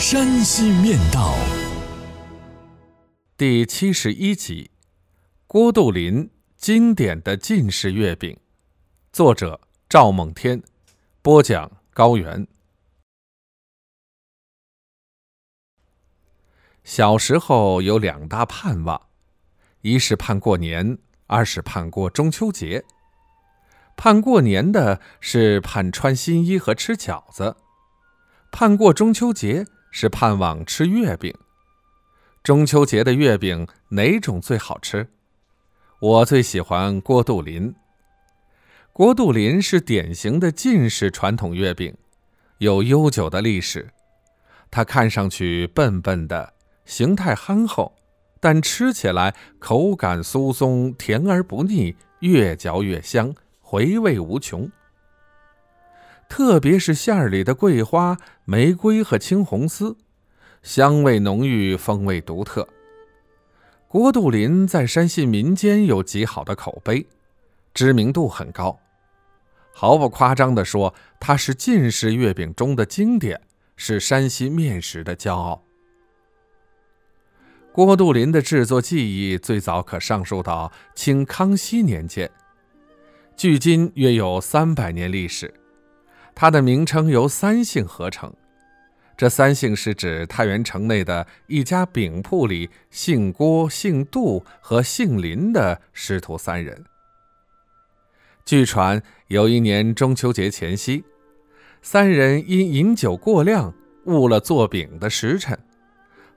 山西面道》第七十一集：郭杜林经典的晋式月饼。作者：赵梦天，播讲：高原。小时候有两大盼望，一是盼过年，二是盼过中秋节。盼过年的是盼穿新衣和吃饺子。盼过中秋节是盼望吃月饼。中秋节的月饼哪种最好吃？我最喜欢郭杜林。郭杜林是典型的晋式传统月饼，有悠久的历史。它看上去笨笨的，形态憨厚，但吃起来口感酥松，甜而不腻，越嚼越香，回味无穷。特别是馅儿里的桂花、玫瑰和青红丝，香味浓郁，风味独特。郭杜林在山西民间有极好的口碑，知名度很高。毫不夸张地说，它是晋式月饼中的经典，是山西面食的骄傲。郭杜林的制作技艺最早可上溯到清康熙年间，距今约有三百年历史。它的名称由三姓合成，这三姓是指太原城内的一家饼铺里姓郭、姓杜和姓林的师徒三人。据传有一年中秋节前夕，三人因饮酒过量，误了做饼的时辰，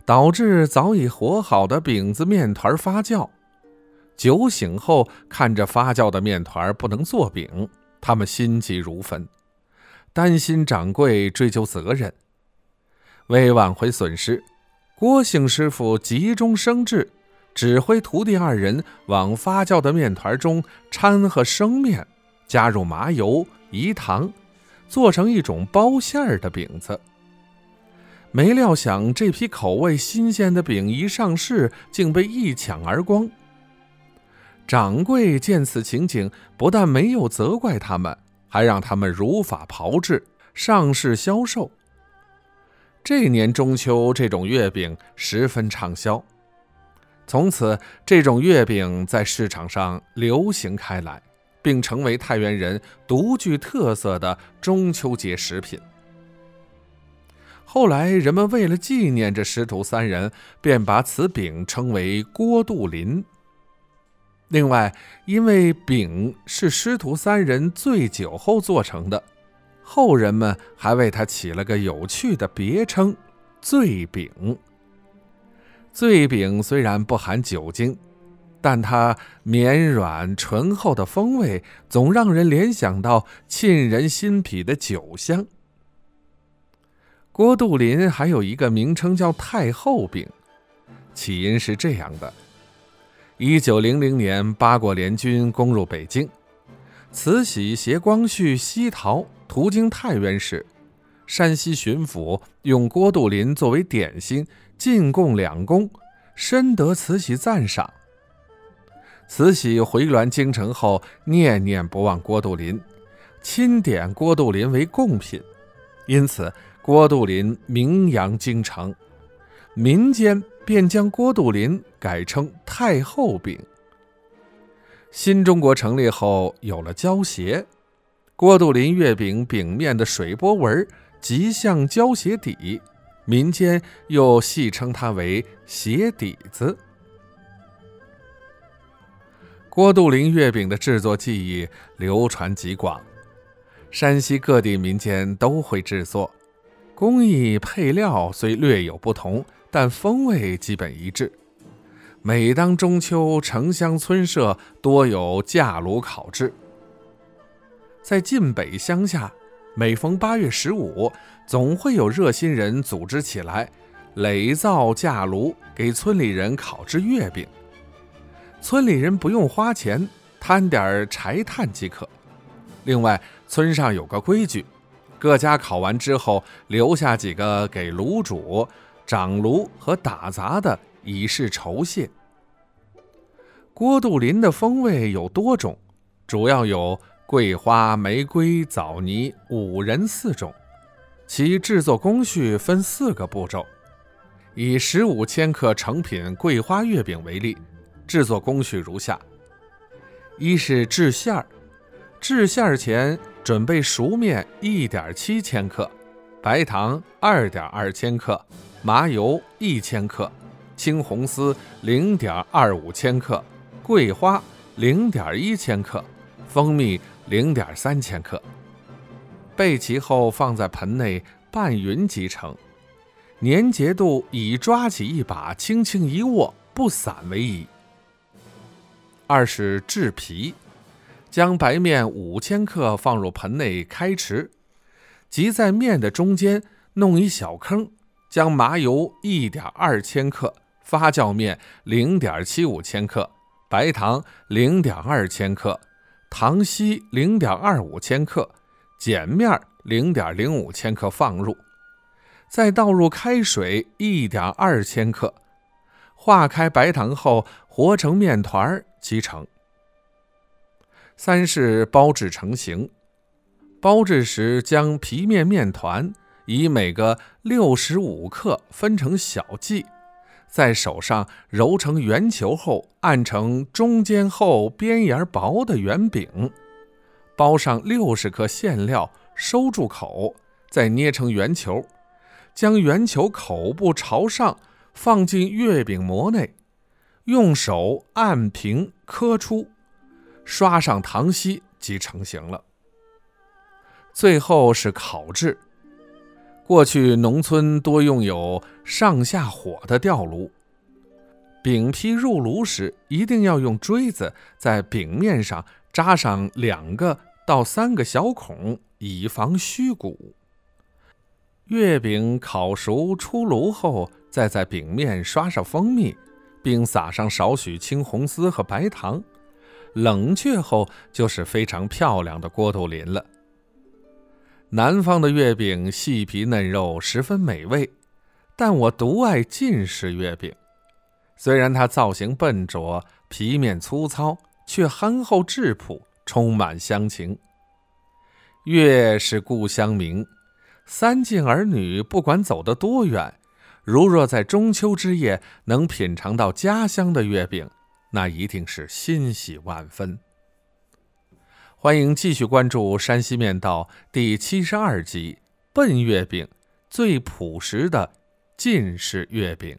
导致早已和好的饼子面团发酵。酒醒后，看着发酵的面团不能做饼，他们心急如焚。担心掌柜追究责任，为挽回损失，郭姓师傅急中生智，指挥徒弟二人往发酵的面团中掺和生面，加入麻油、饴糖，做成一种包馅儿的饼子。没料想，这批口味新鲜的饼一上市，竟被一抢而光。掌柜见此情景，不但没有责怪他们。还让他们如法炮制，上市销售。这年中秋，这种月饼十分畅销，从此这种月饼在市场上流行开来，并成为太原人独具特色的中秋节食品。后来，人们为了纪念这师徒三人，便把此饼称为郭杜林。另外，因为饼是师徒三人醉酒后做成的，后人们还为它起了个有趣的别称“醉饼”。醉饼虽然不含酒精，但它绵软醇厚的风味总让人联想到沁人心脾的酒香。郭杜林还有一个名称叫“太后饼”，起因是这样的。一九零零年，八国联军攻入北京，慈禧携光绪西逃，途经太原时，山西巡抚用郭杜林作为点心进贡两宫，深得慈禧赞赏。慈禧回銮京城后，念念不忘郭杜林，钦点郭杜林为贡品，因此郭杜林名扬京城，民间。便将郭杜林改称太后饼。新中国成立后，有了胶鞋，郭杜林月饼饼面的水波纹极像胶鞋底，民间又戏称它为鞋底子。郭杜林月饼的制作技艺流传极广，山西各地民间都会制作，工艺配料虽略有不同。但风味基本一致。每当中秋，城乡村社多有架炉烤制。在晋北乡下，每逢八月十五，总会有热心人组织起来，垒灶架炉，给村里人烤制月饼。村里人不用花钱，摊点柴炭即可。另外，村上有个规矩，各家烤完之后，留下几个给炉主、掌炉和打杂的，以示酬谢。郭杜林的风味有多种，主要有桂花、玫瑰、枣泥、五仁四种。其制作工序分四个步骤。以十五千克成品桂花月饼为例，制作工序如下：一是制馅儿。制馅儿前，准备熟面一点七千克，白糖二点二千克，麻油一千克，青红丝零点二五千克，桂花零点一千克，蜂蜜零点三千克。备齐后，放在盆内拌匀即成。粘结度以抓起一把，轻轻一握不散为宜。二是制皮。将白面五千克放入盆内开池，即在面的中间弄一小坑，将麻油一点二千克、发酵面零点七五千克、白糖零点二千克、糖稀零点二五千克、碱面零点零五千克放入，再倒入开水一点二千克，化开白糖后和成面团即成。三是包制成型，包制时将皮面面团以每个六十五克分成小剂，在手上揉成圆球后，按成中间厚、边沿薄的圆饼，包上六十克馅料，收住口，再捏成圆球，将圆球口部朝上放进月饼模内，用手按平磕出。刷上糖稀即成型了。最后是烤制。过去农村多用有上下火的吊炉，饼坯入炉时一定要用锥子在饼面上扎上两个到三个小孔，以防虚鼓。月饼烤熟出炉后，再在饼面刷上蜂蜜，并撒上少许青红丝和白糖。冷却后就是非常漂亮的郭杜林了。南方的月饼细皮嫩肉，十分美味，但我独爱晋式月饼。虽然它造型笨拙，皮面粗糙，却憨厚质朴，充满乡情。月是故乡明，三晋儿女不管走得多远，如若在中秋之夜能品尝到家乡的月饼。那一定是欣喜万分。欢迎继续关注《山西面道》第七十二集《笨月饼》，最朴实的进士月饼。